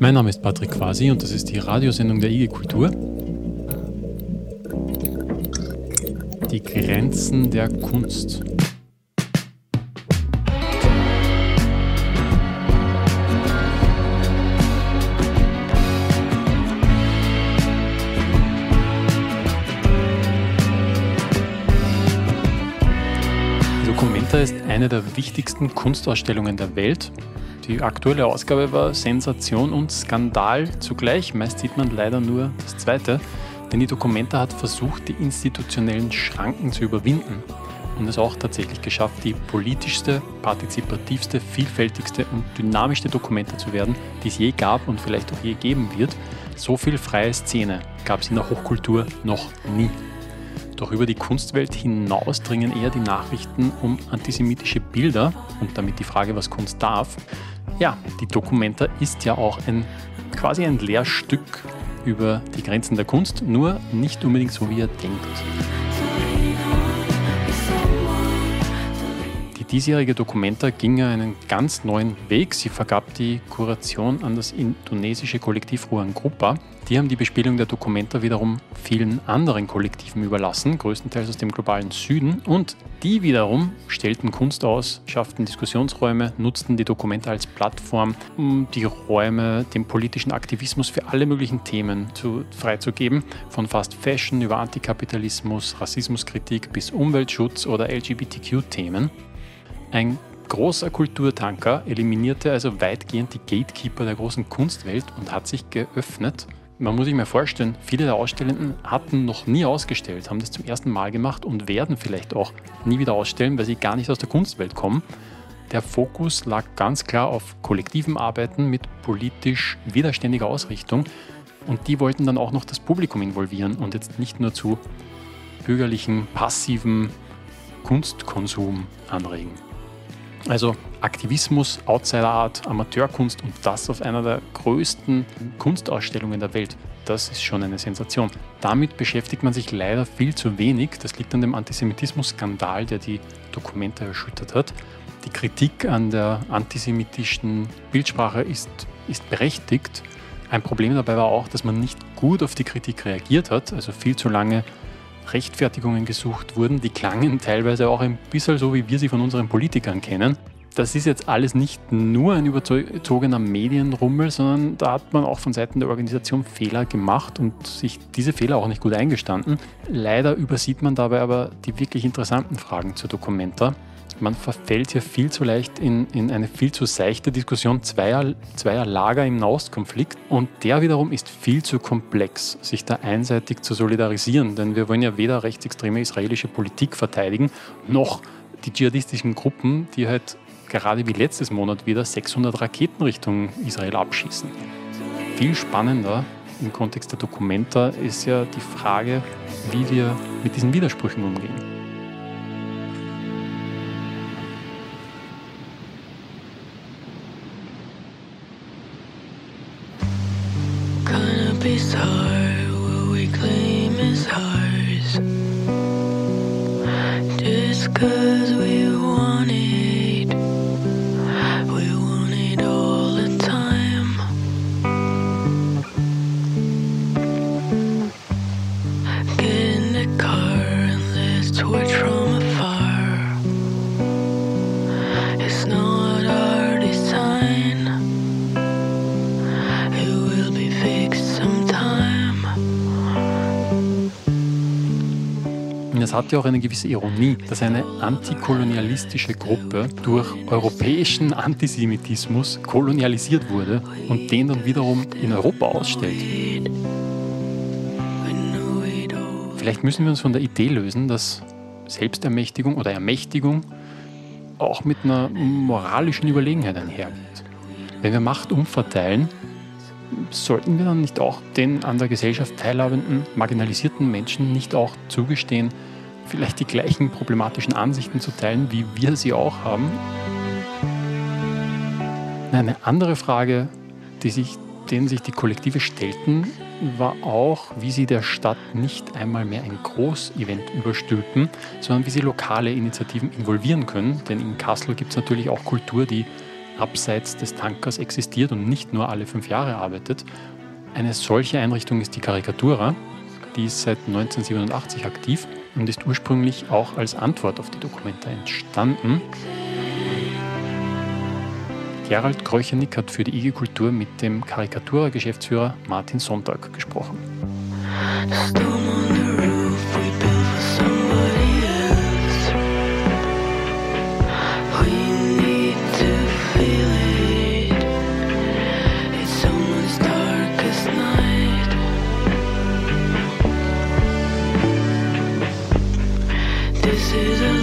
Mein Name ist Patrick Quasi und das ist die Radiosendung der IG Kultur. Die Grenzen der Kunst. Documenta ist eine der wichtigsten Kunstausstellungen der Welt die aktuelle Ausgabe war Sensation und Skandal zugleich. Meist sieht man leider nur das zweite, denn die Documenta hat versucht, die institutionellen Schranken zu überwinden und es auch tatsächlich geschafft, die politischste, partizipativste, vielfältigste und dynamischste Documenta zu werden, die es je gab und vielleicht auch je geben wird. So viel freie Szene gab es in der Hochkultur noch nie. Doch über die Kunstwelt hinaus dringen eher die Nachrichten um antisemitische Bilder und damit die Frage, was Kunst darf. Ja, die Documenta ist ja auch ein quasi ein Lehrstück über die Grenzen der Kunst, nur nicht unbedingt so, wie er denkt. Die diesjährige Documenta ging einen ganz neuen Weg. Sie vergab die Kuration an das indonesische Kollektiv Ruang Grupa. Die haben die Bespielung der Documenta wiederum vielen anderen Kollektiven überlassen, größtenteils aus dem globalen Süden. Und die wiederum stellten Kunst aus, schafften Diskussionsräume, nutzten die Documenta als Plattform, um die Räume dem politischen Aktivismus für alle möglichen Themen zu, freizugeben. Von Fast Fashion über Antikapitalismus, Rassismuskritik bis Umweltschutz oder LGBTQ-Themen. Ein großer Kulturtanker eliminierte also weitgehend die Gatekeeper der großen Kunstwelt und hat sich geöffnet man muss sich mal vorstellen, viele der Ausstellenden hatten noch nie ausgestellt, haben das zum ersten Mal gemacht und werden vielleicht auch nie wieder ausstellen, weil sie gar nicht aus der Kunstwelt kommen. Der Fokus lag ganz klar auf kollektivem Arbeiten mit politisch widerständiger Ausrichtung und die wollten dann auch noch das Publikum involvieren und jetzt nicht nur zu bürgerlichen, passiven Kunstkonsum anregen. Also Aktivismus, Outsider-Art, Amateurkunst und das auf einer der größten Kunstausstellungen der Welt. Das ist schon eine Sensation. Damit beschäftigt man sich leider viel zu wenig. Das liegt an dem Antisemitismus-Skandal, der die Dokumente erschüttert hat. Die Kritik an der antisemitischen Bildsprache ist, ist berechtigt. Ein Problem dabei war auch, dass man nicht gut auf die Kritik reagiert hat, also viel zu lange Rechtfertigungen gesucht wurden, die klangen teilweise auch ein bisschen so, wie wir sie von unseren Politikern kennen. Das ist jetzt alles nicht nur ein überzogener Medienrummel, sondern da hat man auch von Seiten der Organisation Fehler gemacht und sich diese Fehler auch nicht gut eingestanden. Leider übersieht man dabei aber die wirklich interessanten Fragen zur Dokumenta. Man verfällt hier viel zu leicht in, in eine viel zu seichte Diskussion zweier, zweier Lager im Nahostkonflikt und der wiederum ist viel zu komplex, sich da einseitig zu solidarisieren, denn wir wollen ja weder rechtsextreme israelische Politik verteidigen, noch die dschihadistischen Gruppen, die halt gerade wie letztes Monat wieder 600 Raketen Richtung Israel abschießen. Viel spannender im Kontext der Dokumenta ist ja die Frage, wie wir mit diesen Widersprüchen umgehen. Hat ja auch eine gewisse Ironie, dass eine antikolonialistische Gruppe durch europäischen Antisemitismus kolonialisiert wurde und den dann wiederum in Europa ausstellt. Vielleicht müssen wir uns von der Idee lösen, dass Selbstermächtigung oder Ermächtigung auch mit einer moralischen Überlegenheit einhergeht. Wenn wir Macht umverteilen, sollten wir dann nicht auch den an der Gesellschaft teilhabenden, marginalisierten Menschen nicht auch zugestehen, vielleicht die gleichen problematischen Ansichten zu teilen, wie wir sie auch haben. Eine andere Frage, die sich, denen sich die Kollektive stellten, war auch, wie sie der Stadt nicht einmal mehr ein Großevent überstülpen, sondern wie sie lokale Initiativen involvieren können. Denn in Kassel gibt es natürlich auch Kultur, die abseits des Tankers existiert und nicht nur alle fünf Jahre arbeitet. Eine solche Einrichtung ist die Karikatura, die ist seit 1987 aktiv und ist ursprünglich auch als Antwort auf die Dokumente entstanden. Gerald Kreuchenig hat für die IG Kultur mit dem Karikatura-Geschäftsführer Martin Sonntag gesprochen. to is a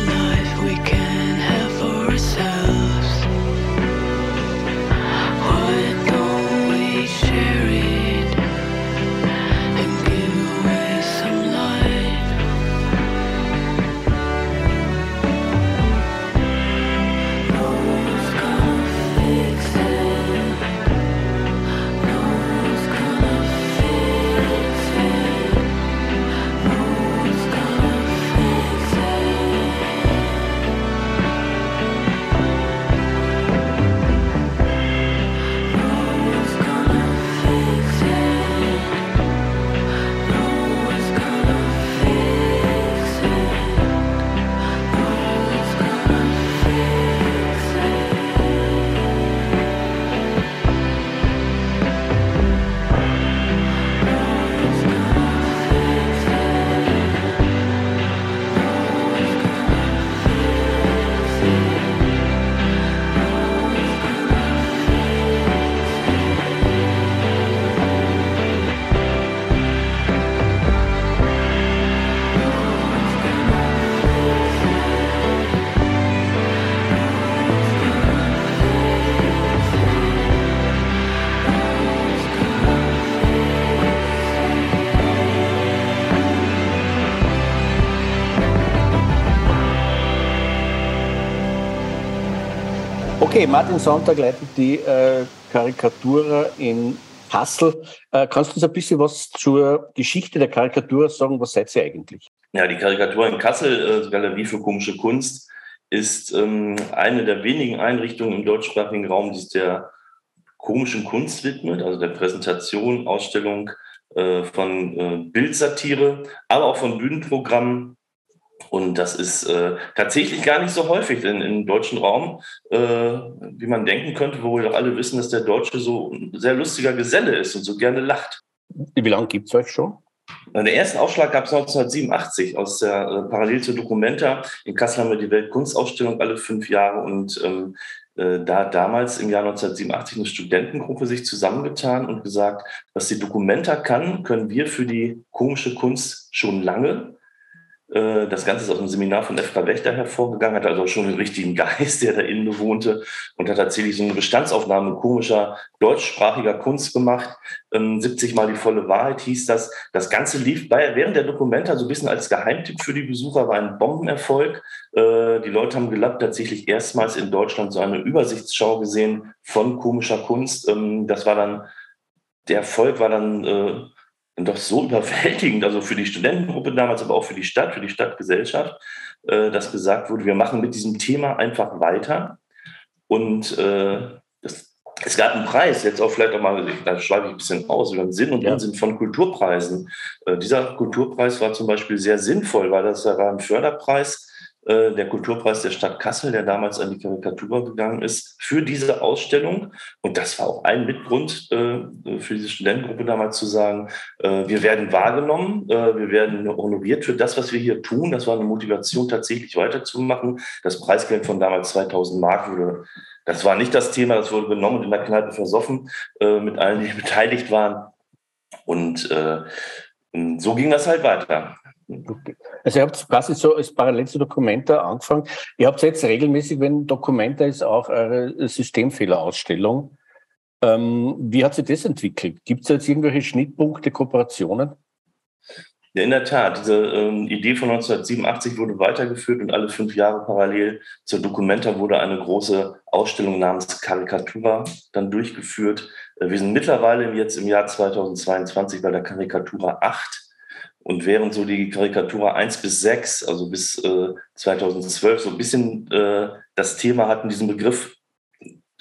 Okay, Martin Sonntag leitet die äh, Karikatura in Hassel. Äh, kannst du uns ein bisschen was zur Geschichte der Karikatur sagen? Was seid ihr eigentlich? Ja, die Karikatur in Kassel, äh, Galerie für komische Kunst, ist ähm, eine der wenigen Einrichtungen im deutschsprachigen Raum, die sich der komischen Kunst widmet, also der Präsentation, Ausstellung äh, von äh, Bildsatire, aber auch von Bühnenprogrammen und das ist äh, tatsächlich gar nicht so häufig in, im deutschen Raum, äh, wie man denken könnte, wo wir doch alle wissen, dass der Deutsche so ein sehr lustiger Geselle ist und so gerne lacht. Wie lange gibt es euch schon? Den ersten Aufschlag gab es 1987 aus der äh, parallel zur Documenta. In Kassel haben wir die Weltkunstausstellung alle fünf Jahre und ähm, äh, da damals im Jahr 1987 eine Studentengruppe sich zusammengetan und gesagt, was die Documenta kann, können wir für die komische Kunst schon lange. Äh, das Ganze ist aus einem Seminar von Efra Wächter hervorgegangen, hat also schon den richtigen Geist, der da innen bewohnte und hat tatsächlich so eine Bestandsaufnahme komischer deutschsprachiger Kunst gemacht. 70 ähm, Mal die volle Wahrheit hieß das. Das Ganze lief bei, während der Dokumenta so ein bisschen als Geheimtipp für die Besucher, war ein Bombenerfolg. Äh, die Leute haben gelappt, tatsächlich erstmals in Deutschland so eine Übersichtsschau gesehen von komischer Kunst. Ähm, das war dann, der Erfolg war dann äh, doch so überwältigend, also für die Studentengruppe damals, aber auch für die Stadt, für die Stadtgesellschaft, äh, dass gesagt wurde, wir machen mit diesem Thema einfach weiter. Und äh, das, es gab einen Preis, jetzt auch vielleicht auch mal, da schreibe ich ein bisschen aus, über den Sinn und ja. Unsinn von Kulturpreisen. Äh, dieser Kulturpreis war zum Beispiel sehr sinnvoll, weil das war ein Förderpreis äh, der Kulturpreis der Stadt Kassel, der damals an die Karikatur gegangen ist, für diese Ausstellung. Und das war auch ein Mitgrund äh, für diese Studentengruppe damals zu sagen, äh, wir werden wahrgenommen, wir werden honoriert für das, was wir hier tun. Das war eine Motivation, tatsächlich weiterzumachen. Das Preisgeld von damals 2000 Mark wurde, das war nicht das Thema, das wurde genommen und in der Kneipe versoffen mit allen, die beteiligt waren. Und so ging das halt weiter. Also ihr habt quasi so als parallel zu Documenta angefangen. Ihr habt jetzt regelmäßig, wenn Documenta ist, auch eure Systemfehlerausstellung. Ähm, wie hat sich das entwickelt? Gibt es jetzt irgendwelche Schnittpunkte, Kooperationen? Ja, in der Tat. Diese ähm, Idee von 1987 wurde weitergeführt und alle fünf Jahre parallel zur Documenta wurde eine große Ausstellung namens Karikatura dann durchgeführt. Äh, wir sind mittlerweile jetzt im Jahr 2022 bei der Karikatura 8 und während so die Karikatur 1 bis 6, also bis äh, 2012, so ein bisschen äh, das Thema hatten, diesen Begriff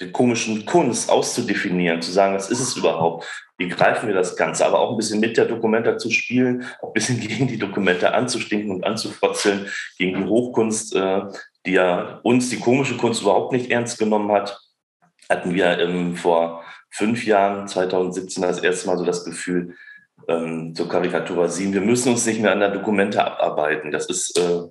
die komischen Kunst auszudefinieren, zu sagen, was ist es überhaupt? Wie greifen wir das Ganze? Aber auch ein bisschen mit der Dokumenta zu spielen, auch ein bisschen gegen die Dokumenta anzustinken und anzufrotzeln, gegen die Hochkunst, äh, die ja uns die komische Kunst überhaupt nicht ernst genommen hat, hatten wir ähm, vor fünf Jahren, 2017, das erste Mal so das Gefühl, ähm, zur Karikatur 7, wir müssen uns nicht mehr an der Dokumente abarbeiten. Das ist äh,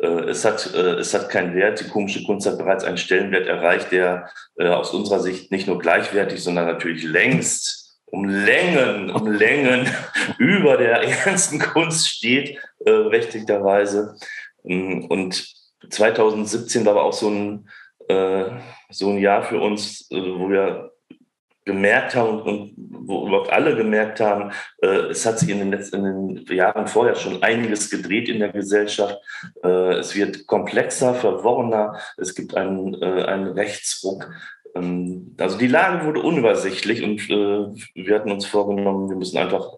äh, es hat, äh, es hat keinen Wert. Die komische Kunst hat bereits einen Stellenwert erreicht, der äh, aus unserer Sicht nicht nur gleichwertig, sondern natürlich längst um Längen, um Längen über der ernsten Kunst steht, berechtigterweise. Ähm, und 2017 war aber auch so ein, so ein Jahr für uns, wo wir gemerkt haben und wo überhaupt alle gemerkt haben, äh, es hat sich in den letzten in den Jahren vorher schon einiges gedreht in der Gesellschaft. Äh, es wird komplexer, verworrener, es gibt einen, äh, einen Rechtsruck. Ähm, also die Lage wurde unübersichtlich und wir hatten uns vorgenommen, wir müssen einfach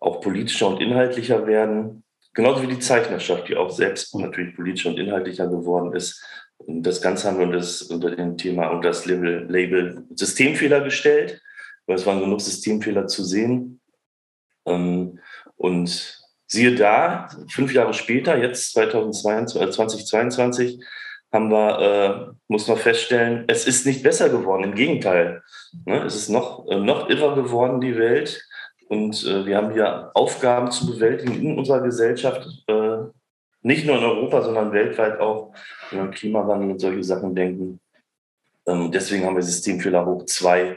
auch politischer und inhaltlicher werden. Genauso wie die Zeichnerschaft, die auch selbst natürlich politischer und inhaltlicher geworden ist. Und das Ganze haben wir das, unter dem Thema, unter das Label, Label Systemfehler gestellt, weil es waren genug Systemfehler zu sehen. Ähm, und siehe da, fünf Jahre später, jetzt 2022, 2022, äh, haben wir, äh, muss man feststellen, es ist nicht besser geworden. Im Gegenteil. Ne? Es ist noch, äh, noch irrer geworden, die Welt. Und äh, wir haben hier Aufgaben zu bewältigen in unserer Gesellschaft, äh, nicht nur in Europa, sondern weltweit auch, wenn wir Klimawandel und solche Sachen denken. Ähm, deswegen haben wir Systemfehler hoch 2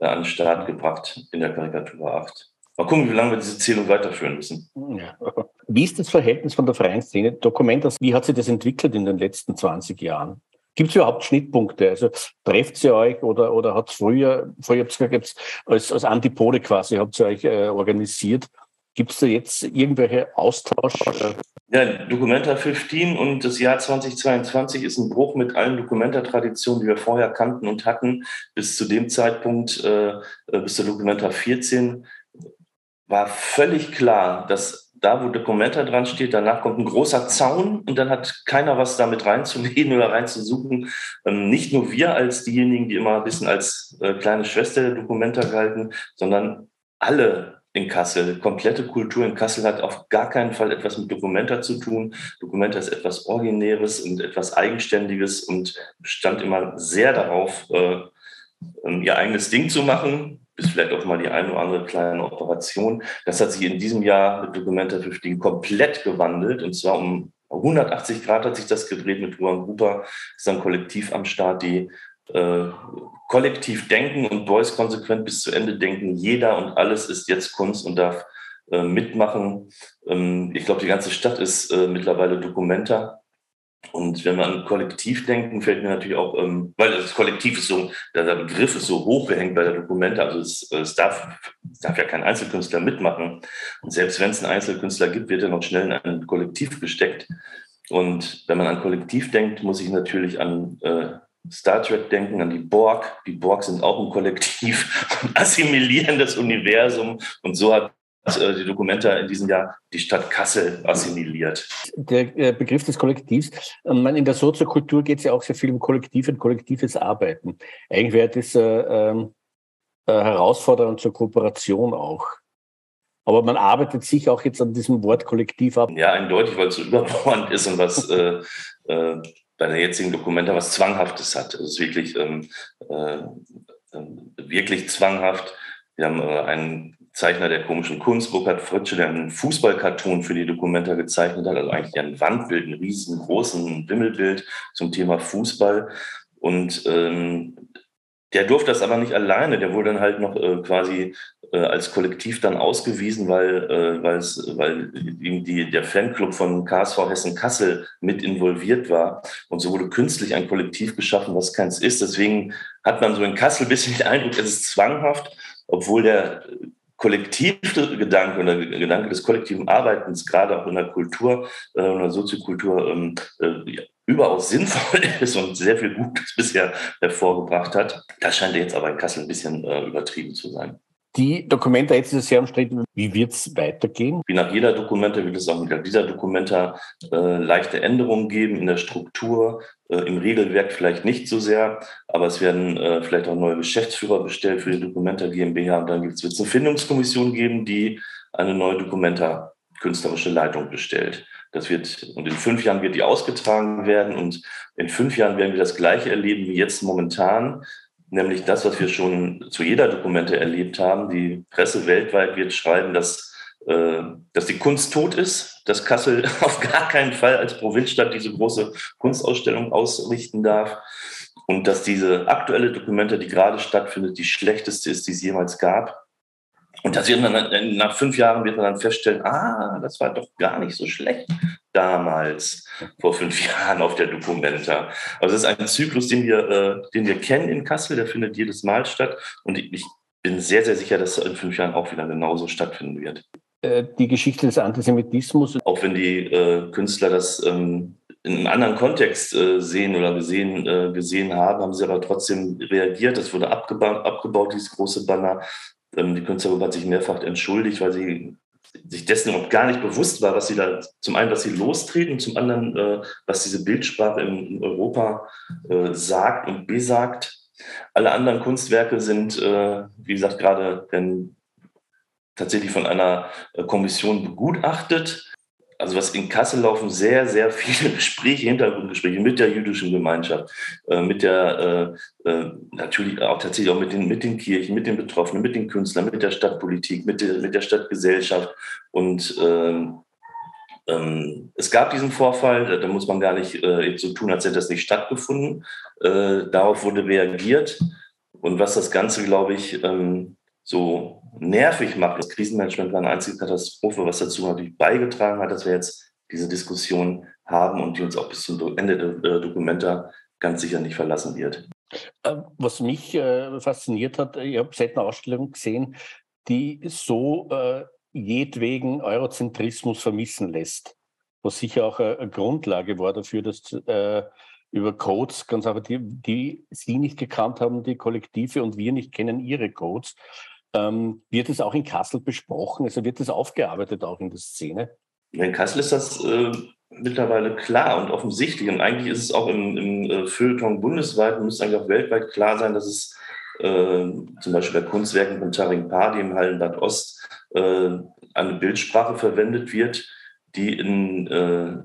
äh, an den Start gebracht in der Karikatur 8. Mal gucken, wie lange wir diese Zählung weiterführen müssen. Ja. Wie ist das Verhältnis von der freien Szene? Dokument, wie hat sich das entwickelt in den letzten 20 Jahren? Gibt es überhaupt Schnittpunkte? Also trefft ihr euch oder, oder hat es früher, früher gesagt, als, als Antipode quasi, habt ihr euch äh, organisiert? Gibt es da jetzt irgendwelche Austausch? Ja, Documenta 15 und das Jahr 2022 ist ein Bruch mit allen Documenta-Traditionen, die wir vorher kannten und hatten. Bis zu dem Zeitpunkt, äh, äh bis zur Documenta 14, war völlig klar, dass da, wo Documenta dran steht, danach kommt ein großer Zaun und dann hat keiner was damit reinzulegen oder reinzusuchen. Ähm, nicht nur wir als diejenigen, die immer ein bisschen als äh, kleine Schwester der Documenta galten, sondern alle in Kassel. Komplette Kultur in Kassel hat auf gar keinen Fall etwas mit Dokumenta zu tun. Dokumenta ist etwas Originäres und etwas Eigenständiges und stand immer sehr darauf, äh, ähm, ihr eigenes Ding zu machen, bis vielleicht auch mal die eine oder andere kleine Operation. Das hat sich in diesem Jahr mit Documenta 15 komplett gewandelt und zwar um 180 Grad hat sich das gedreht mit Juan Gruber, ist ein Kollektiv am Start, die äh, kollektiv denken und Beuys konsequent bis zu Ende denken. Jeder und alles ist jetzt Kunst und darf äh, mitmachen. Ähm, ich glaube, die ganze Stadt ist äh, mittlerweile Dokumenta. Und wenn wir an Kollektiv denken, fällt mir natürlich auch, ähm, weil das Kollektiv ist so, der, Begriff ist so hochgehängt bei der Dokumente, also es, es, darf, es darf ja kein Einzelkünstler mitmachen. Und selbst wenn es einen Einzelkünstler gibt, wird er noch schnell in ein Kollektiv gesteckt. Und wenn man an Kollektiv denkt, muss ich natürlich an äh, Star Trek denken, an die Borg. Die Borg sind auch ein Kollektiv und assimilieren das Universum. Und so hat äh, die Dokumenta in diesem Jahr die Stadt Kassel assimiliert. Der äh, Begriff des Kollektivs, ähm, in der Soziokultur geht es ja auch sehr viel um Kollektiv und kollektives Arbeiten. Eigentlich wäre das äh, ähm, äh, herausfordernd zur Kooperation auch. Aber man arbeitet sich auch jetzt an diesem Wort Kollektiv ab. Ja, eindeutig, weil es so überbordend ist und was bei der jetzigen Dokumenta was Zwanghaftes hat. Es ist wirklich, ähm, äh, wirklich zwanghaft. Wir haben äh, einen Zeichner der komischen Kunst, Burkhard Fritsche, der einen Fußballkarton für die Dokumenta gezeichnet hat, also eigentlich ein Wandbild, ein riesengroßen Wimmelbild zum Thema Fußball. Und ähm, der durfte das aber nicht alleine, der wurde dann halt noch äh, quasi äh, als Kollektiv dann ausgewiesen, weil, äh, weil die, der Fanclub von KSV Hessen Kassel mit involviert war. Und so wurde künstlich ein Kollektiv geschaffen, was keins ist. Deswegen hat man so in Kassel ein bisschen den Eindruck, es ist zwanghaft, obwohl der Kollektivgedanke oder Gedanke des kollektiven Arbeitens, gerade auch in der Kultur, äh, in der Soziokultur, ähm, äh, überaus sinnvoll ist und sehr viel Gutes bisher hervorgebracht hat. Das scheint jetzt aber in Kassel ein bisschen äh, übertrieben zu sein. Die Dokumenta jetzt ist sehr umstritten. Wie wird es weitergehen? Wie nach jeder Dokumenta wird es auch mit dieser Dokumenta äh, leichte Änderungen geben in der Struktur, äh, im Regelwerk vielleicht nicht so sehr, aber es werden äh, vielleicht auch neue Geschäftsführer bestellt für die Dokumenta GmbH und dann wird es eine Findungskommission geben, die eine neue Dokumenta künstlerische Leitung bestellt. Das wird, und in fünf Jahren wird die ausgetragen werden und in fünf Jahren werden wir das Gleiche erleben wie jetzt momentan nämlich das, was wir schon zu jeder Dokumente erlebt haben. Die Presse weltweit wird schreiben, dass, äh, dass die Kunst tot ist, dass Kassel auf gar keinen Fall als Provinzstadt diese große Kunstausstellung ausrichten darf und dass diese aktuelle Dokumente, die gerade stattfindet, die schlechteste ist, die es jemals gab. Und das wird dann, nach fünf Jahren wird man dann feststellen, ah, das war doch gar nicht so schlecht damals, vor fünf Jahren auf der Documenta. Also das ist ein Zyklus, den wir, äh, den wir kennen in Kassel, der findet jedes Mal statt. Und ich bin sehr, sehr sicher, dass in fünf Jahren auch wieder genauso stattfinden wird. Äh, die Geschichte des Antisemitismus. Auch wenn die äh, Künstler das ähm, in einem anderen Kontext äh, sehen oder gesehen, äh, gesehen haben, haben sie aber trotzdem reagiert. Es wurde abgebaut, abgebaut dieses große Banner. Ähm, die Künstlerin hat sich mehrfach entschuldigt, weil sie sich dessen auch gar nicht bewusst war, was sie da, zum einen, was sie lostreten zum anderen, äh, was diese Bildsprache in, in Europa äh, sagt und besagt. Alle anderen Kunstwerke sind, äh, wie gesagt, gerade tatsächlich von einer äh, Kommission begutachtet also was in Kassel laufen sehr, sehr viele Gespräche, Hintergrundgespräche mit der jüdischen Gemeinschaft, äh, mit der, äh, äh, natürlich auch tatsächlich auch mit den, mit den Kirchen, mit den Betroffenen, mit den Künstlern, mit der Stadtpolitik, mit der, mit der Stadtgesellschaft. Und ähm, ähm, es gab diesen Vorfall, da muss man gar nicht äh, so tun, als hätte das nicht stattgefunden. Äh, darauf wurde reagiert. Und was das Ganze, glaube ich, ähm, so nervig macht. Das Krisenmanagement war eine einzige Katastrophe, was dazu natürlich beigetragen hat, dass wir jetzt diese Diskussion haben und die uns auch bis zum Ende der Dokumenta ganz sicher nicht verlassen wird. Äh, was mich äh, fasziniert hat, ich habe seit einer Ausstellung gesehen, die so äh, jedwegen Eurozentrismus vermissen lässt, was sicher auch eine, eine Grundlage war dafür, dass äh, über Codes, ganz einfach, die, die Sie nicht gekannt haben, die Kollektive und wir nicht kennen ihre Codes, ähm, wird es auch in Kassel besprochen? Also wird es aufgearbeitet auch in der Szene? In Kassel ist das äh, mittlerweile klar und offensichtlich. Und eigentlich ist es auch im, im äh, Feuilleton bundesweit, müsste eigentlich auch weltweit klar sein, dass es äh, zum Beispiel bei Kunstwerken von Taring Pardi im Hallenbad Ost äh, eine Bildsprache verwendet wird, die in äh,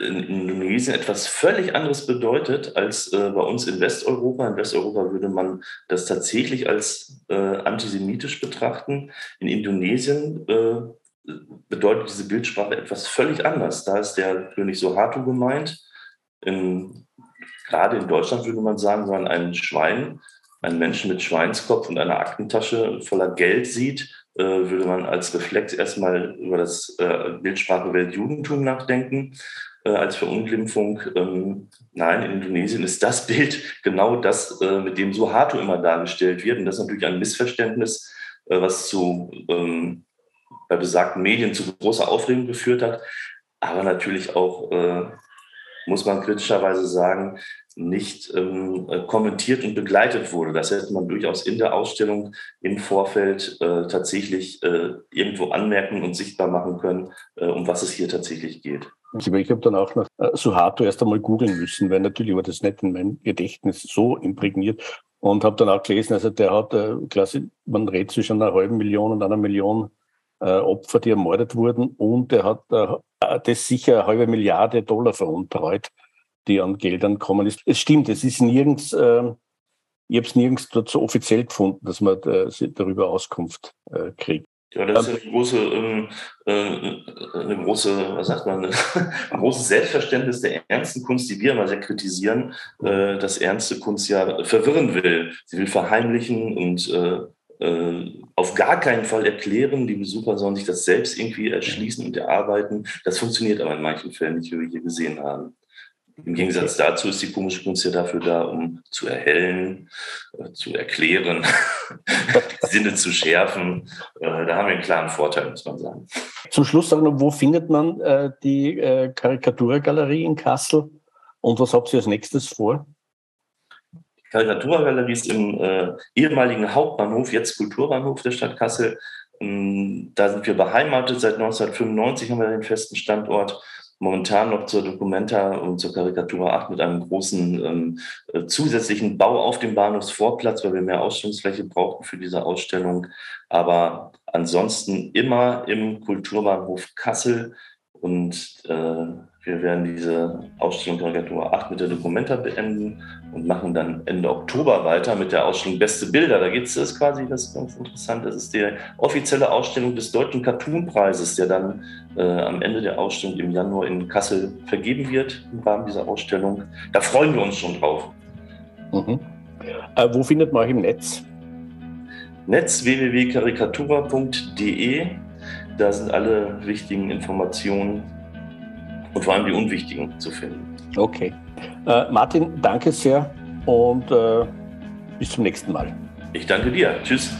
in Indonesien etwas völlig anderes bedeutet als äh, bei uns in Westeuropa. In Westeuropa würde man das tatsächlich als äh, antisemitisch betrachten. In Indonesien äh, bedeutet diese Bildsprache etwas völlig anders. Da ist der König Suharto gemeint. In, gerade in Deutschland würde man sagen, wenn man einen Schwein, einen Menschen mit Schweinskopf und einer Aktentasche voller Geld sieht, äh, würde man als Reflex erstmal über das äh, Bildsprache Weltjudentum nachdenken äh, als Verunglimpfung. Ähm, nein, in Indonesien ist das Bild genau das, äh, mit dem Suharto immer dargestellt wird. Und das ist natürlich ein Missverständnis, äh, was zu, ähm, bei besagten Medien zu großer Aufregung geführt hat. Aber natürlich auch, äh, muss man kritischerweise sagen, nicht ähm, kommentiert und begleitet wurde. Das hätte man durchaus in der Ausstellung im Vorfeld äh, tatsächlich äh, irgendwo anmerken und sichtbar machen können, äh, um was es hier tatsächlich geht. Ich habe dann auch nach äh, Suharto erst einmal googeln müssen, weil natürlich war das nicht in meinem Gedächtnis so imprägniert und habe dann auch gelesen, also der hat, äh, quasi, man redet zwischen einer halben Million und einer Million äh, Opfer, die ermordet wurden und er hat äh, das sicher eine halbe Milliarde Dollar veruntreut, die an Geldern kommen ist. Es stimmt, es ist nirgends, äh, ich habe es nirgends dort so offiziell gefunden, dass man äh, darüber Auskunft äh, kriegt. Ja, das ist eine große, ähm, äh, eine große, was sagt man, ein großes Selbstverständnis der ernsten Kunst, die wir immer sehr kritisieren, äh, dass ernste Kunst ja verwirren will. Sie will verheimlichen und äh, auf gar keinen Fall erklären. Die Besucher sollen sich das selbst irgendwie erschließen und erarbeiten. Das funktioniert aber in manchen Fällen nicht, wie wir hier gesehen haben. Im Gegensatz dazu ist die komische Kunst ja dafür da, um zu erhellen, äh, zu erklären, Sinne zu schärfen. Äh, da haben wir einen klaren Vorteil, muss man sagen. Zum Schluss sagen noch, wo findet man äh, die äh, Karikaturgalerie in Kassel und was habt ihr als nächstes vor? Die Karikaturgalerie ist im äh, ehemaligen Hauptbahnhof, jetzt Kulturbahnhof der Stadt Kassel. Ähm, da sind wir beheimatet. Seit 1995 haben wir den festen Standort momentan noch zur Documenta und zur Karikatur 8 mit einem großen ähm, äh, zusätzlichen Bau auf dem Bahnhofsvorplatz, weil wir mehr Ausstellungsfläche brauchten für diese Ausstellung. Aber ansonsten immer im Kulturbahnhof Kassel und äh, wir werden diese Ausstellung Karikatur 8 mit der Documenta beenden und machen dann Ende Oktober weiter mit der Ausstellung Beste Bilder. Da geht es quasi, das ist ganz interessant, das ist die offizielle Ausstellung des Deutschen Cartoon-Preises, der dann äh, am Ende der Ausstellung im Januar in Kassel vergeben wird im Rahmen dieser Ausstellung. Da freuen wir uns schon drauf. Mhm. Äh, wo findet man euch im Netz? Netz www.karikatura.de. Da sind alle wichtigen Informationen und vor allem die unwichtigen zu finden. Okay. Äh, Martin, danke sehr und äh, bis zum nächsten Mal. Ich danke dir. Tschüss.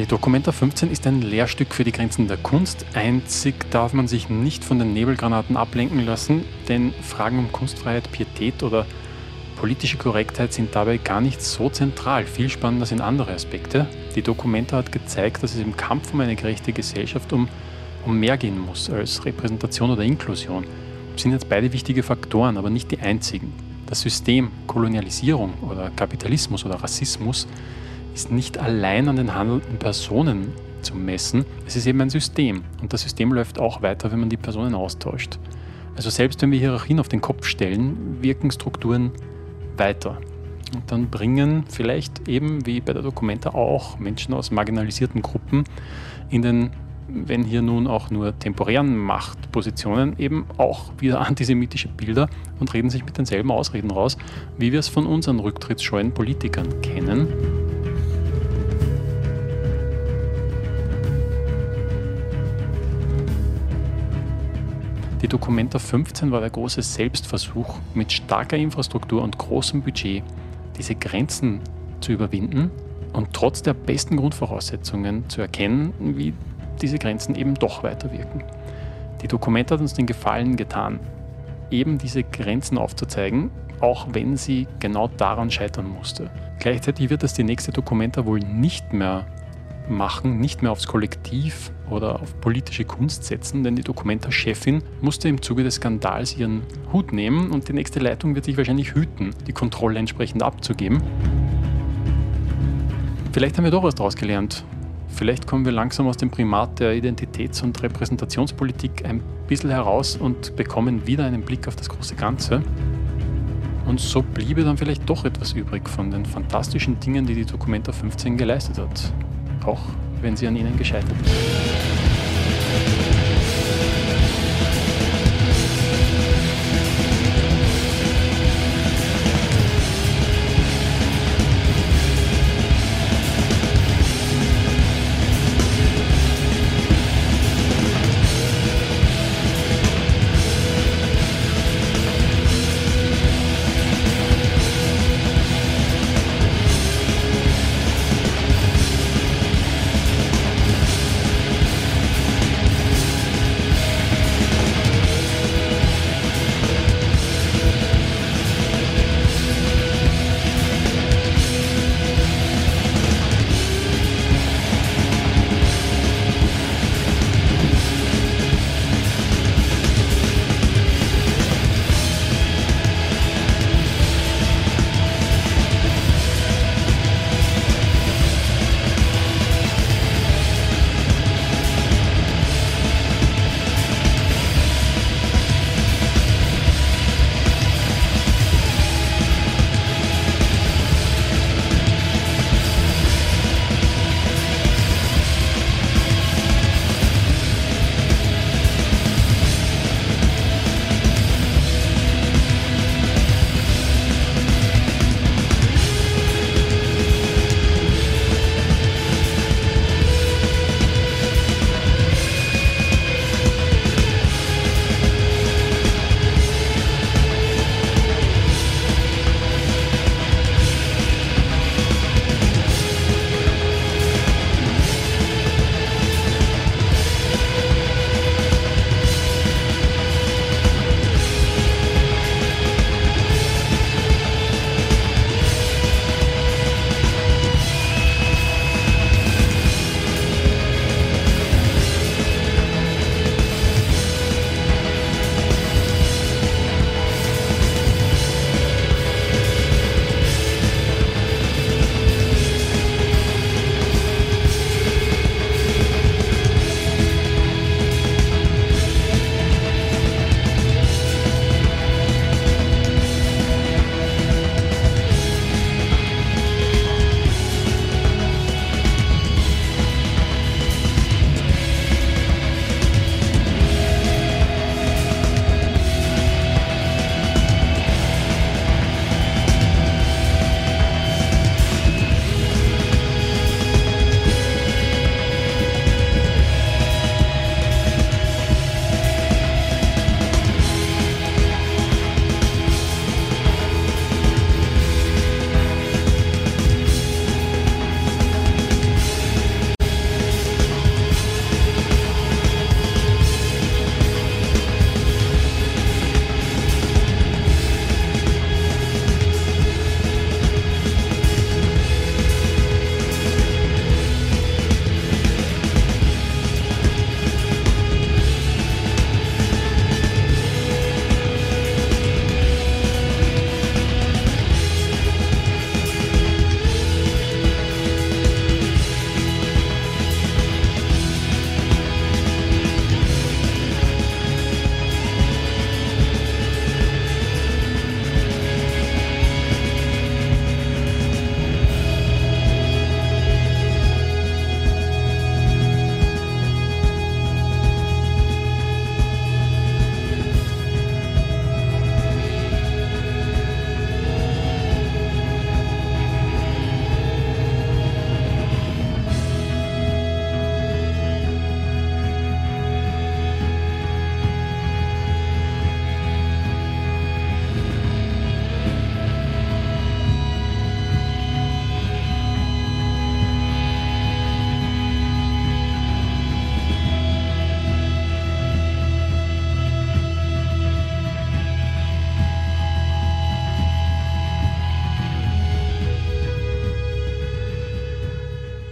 Die Documenta 15 ist ein Lehrstück für die Grenzen der Kunst. Einzig darf man sich nicht von den Nebelgranaten ablenken lassen, denn Fragen um Kunstfreiheit, Pietät oder politische Korrektheit sind dabei gar nicht so zentral. Viel spannender sind andere Aspekte. Die Documenta hat gezeigt, dass es im Kampf um eine gerechte Gesellschaft um, um mehr gehen muss als Repräsentation oder Inklusion. Das sind jetzt beide wichtige Faktoren, aber nicht die einzigen. Das System Kolonialisierung oder Kapitalismus oder Rassismus ist nicht allein an den handelnden Personen zu messen. Es ist eben ein System und das System läuft auch weiter, wenn man die Personen austauscht. Also selbst wenn wir Hierarchien auf den Kopf stellen, wirken Strukturen weiter. Und dann bringen vielleicht eben wie bei der Dokumenta auch Menschen aus marginalisierten Gruppen in den, wenn hier nun auch nur temporären Machtpositionen, eben auch wieder antisemitische Bilder und reden sich mit denselben Ausreden raus, wie wir es von unseren rücktrittsscheuen Politikern kennen. Die Documenta 15 war der große Selbstversuch, mit starker Infrastruktur und großem Budget diese Grenzen zu überwinden und trotz der besten Grundvoraussetzungen zu erkennen, wie diese Grenzen eben doch weiterwirken. Die Documenta hat uns den Gefallen getan, eben diese Grenzen aufzuzeigen, auch wenn sie genau daran scheitern musste. Gleichzeitig wird es die nächste Dokumenta wohl nicht mehr machen, nicht mehr aufs Kollektiv oder auf politische Kunst setzen, denn die Dokumenta-Chefin musste im Zuge des Skandals ihren Hut nehmen und die nächste Leitung wird sich wahrscheinlich hüten, die Kontrolle entsprechend abzugeben. Vielleicht haben wir doch was daraus gelernt. Vielleicht kommen wir langsam aus dem Primat der Identitäts- und Repräsentationspolitik ein bisschen heraus und bekommen wieder einen Blick auf das große Ganze. Und so bliebe dann vielleicht doch etwas übrig von den fantastischen Dingen, die die Documenta 15 geleistet hat auch wenn sie an ihnen gescheitert ist.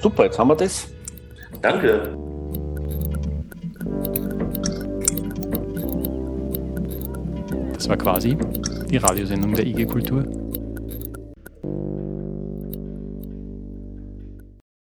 Super, jetzt haben wir das. Danke. Das war quasi die Radiosendung der IG Kultur.